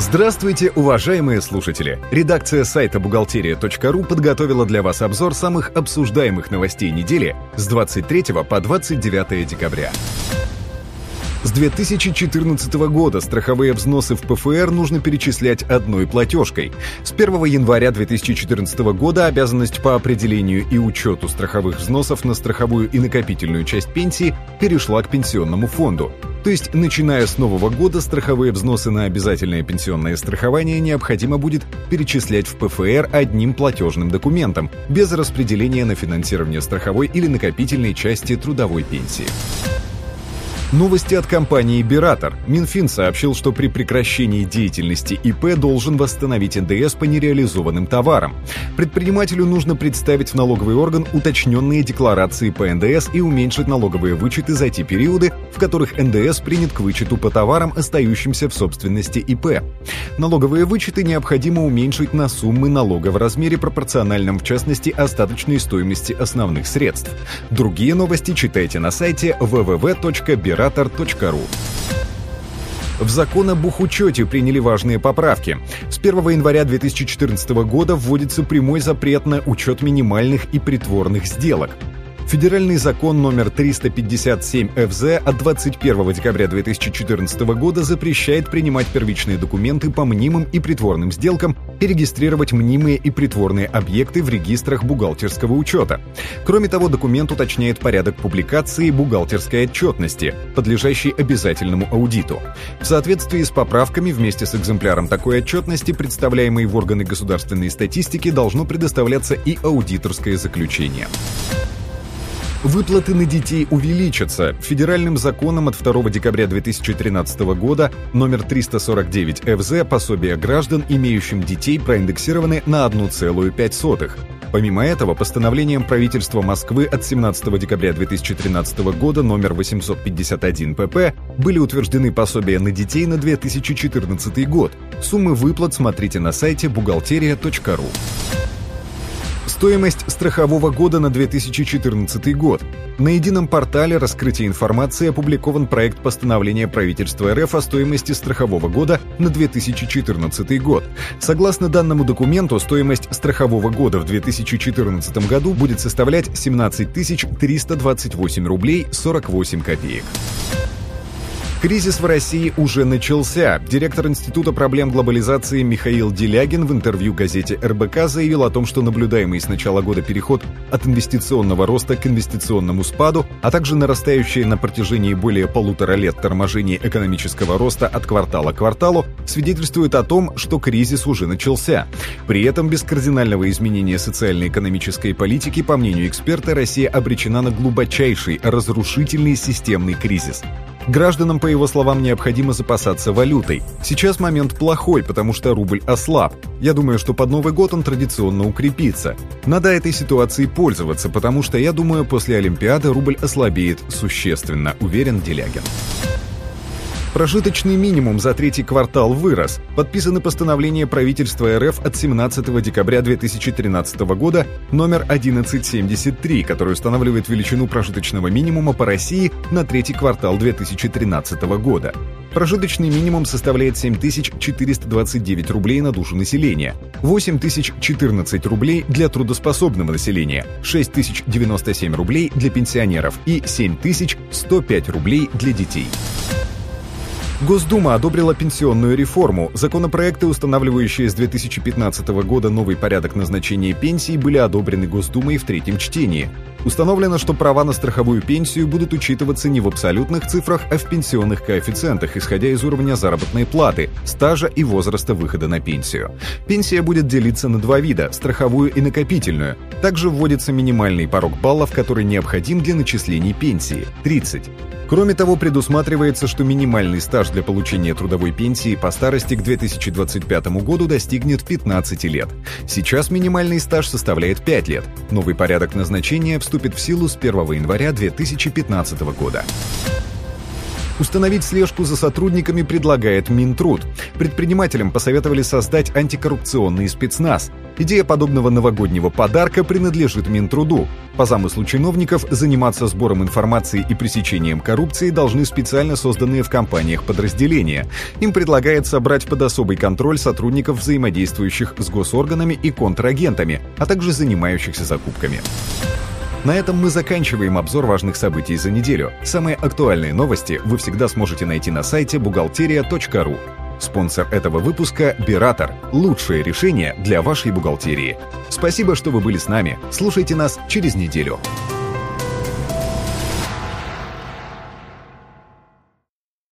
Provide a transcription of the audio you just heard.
Здравствуйте, уважаемые слушатели! Редакция сайта бухгалтерия.ру подготовила для вас обзор самых обсуждаемых новостей недели с 23 по 29 декабря. С 2014 года страховые взносы в ПФР нужно перечислять одной платежкой. С 1 января 2014 года обязанность по определению и учету страховых взносов на страховую и накопительную часть пенсии перешла к пенсионному фонду. То есть, начиная с нового года, страховые взносы на обязательное пенсионное страхование необходимо будет перечислять в ПФР одним платежным документом, без распределения на финансирование страховой или накопительной части трудовой пенсии. Новости от компании «Биратор». Минфин сообщил, что при прекращении деятельности ИП должен восстановить НДС по нереализованным товарам. Предпринимателю нужно представить в налоговый орган уточненные декларации по НДС и уменьшить налоговые вычеты за те периоды, в которых НДС принят к вычету по товарам, остающимся в собственности ИП. Налоговые вычеты необходимо уменьшить на суммы налога в размере пропорциональном, в частности, остаточной стоимости основных средств. Другие новости читайте на сайте www.biratор.com оператор.ру. В закон об бухучете приняли важные поправки. С 1 января 2014 года вводится прямой запрет на учет минимальных и притворных сделок. Федеральный закон номер 357 ФЗ от 21 декабря 2014 года запрещает принимать первичные документы по мнимым и притворным сделкам и регистрировать мнимые и притворные объекты в регистрах бухгалтерского учета. Кроме того, документ уточняет порядок публикации бухгалтерской отчетности, подлежащей обязательному аудиту. В соответствии с поправками вместе с экземпляром такой отчетности, представляемой в органы государственной статистики, должно предоставляться и аудиторское заключение. Выплаты на детей увеличатся. Федеральным законом от 2 декабря 2013 года номер 349 ФЗ пособия граждан, имеющим детей, проиндексированы на 1,5. Помимо этого, постановлением правительства Москвы от 17 декабря 2013 года номер 851 ПП были утверждены пособия на детей на 2014 год. Суммы выплат смотрите на сайте бухгалтерия.ру. Стоимость страхового года на 2014 год. На едином портале раскрытия информации опубликован проект постановления правительства РФ о стоимости страхового года на 2014 год. Согласно данному документу, стоимость страхового года в 2014 году будет составлять 17 328 рублей 48 копеек. Кризис в России уже начался. Директор Института проблем глобализации Михаил Делягин в интервью газете РБК заявил о том, что наблюдаемый с начала года переход от инвестиционного роста к инвестиционному спаду, а также нарастающее на протяжении более полутора лет торможение экономического роста от квартала к кварталу свидетельствует о том, что кризис уже начался. При этом без кардинального изменения социально-экономической политики, по мнению эксперта, Россия обречена на глубочайший разрушительный системный кризис. Гражданам, по его словам, необходимо запасаться валютой. Сейчас момент плохой, потому что рубль ослаб. Я думаю, что под Новый год он традиционно укрепится. Надо этой ситуацией пользоваться, потому что, я думаю, после Олимпиады рубль ослабеет существенно, уверен Делягин. Прожиточный минимум за третий квартал вырос. Подписано постановление правительства РФ от 17 декабря 2013 года номер 1173, которое устанавливает величину прожиточного минимума по России на третий квартал 2013 года. Прожиточный минимум составляет 7429 рублей на душу населения, 8014 рублей для трудоспособного населения, 6097 рублей для пенсионеров и 7105 рублей для детей. Госдума одобрила пенсионную реформу. Законопроекты, устанавливающие с 2015 года новый порядок назначения пенсий, были одобрены Госдумой в третьем чтении. Установлено, что права на страховую пенсию будут учитываться не в абсолютных цифрах, а в пенсионных коэффициентах, исходя из уровня заработной платы, стажа и возраста выхода на пенсию. Пенсия будет делиться на два вида – страховую и накопительную. Также вводится минимальный порог баллов, который необходим для начислений пенсии – 30. Кроме того, предусматривается, что минимальный стаж для получения трудовой пенсии по старости к 2025 году достигнет 15 лет. Сейчас минимальный стаж составляет 5 лет. Новый порядок назначения вступит в силу с 1 января 2015 года. Установить слежку за сотрудниками предлагает Минтруд. Предпринимателям посоветовали создать антикоррупционный спецназ. Идея подобного новогоднего подарка принадлежит Минтруду. По замыслу чиновников, заниматься сбором информации и пресечением коррупции должны специально созданные в компаниях подразделения. Им предлагается брать под особый контроль сотрудников, взаимодействующих с госорганами и контрагентами, а также занимающихся закупками. На этом мы заканчиваем обзор важных событий за неделю. Самые актуальные новости вы всегда сможете найти на сайте бухгалтерия.ру. Спонсор этого выпуска – Биратор. Лучшее решение для вашей бухгалтерии. Спасибо, что вы были с нами. Слушайте нас через неделю.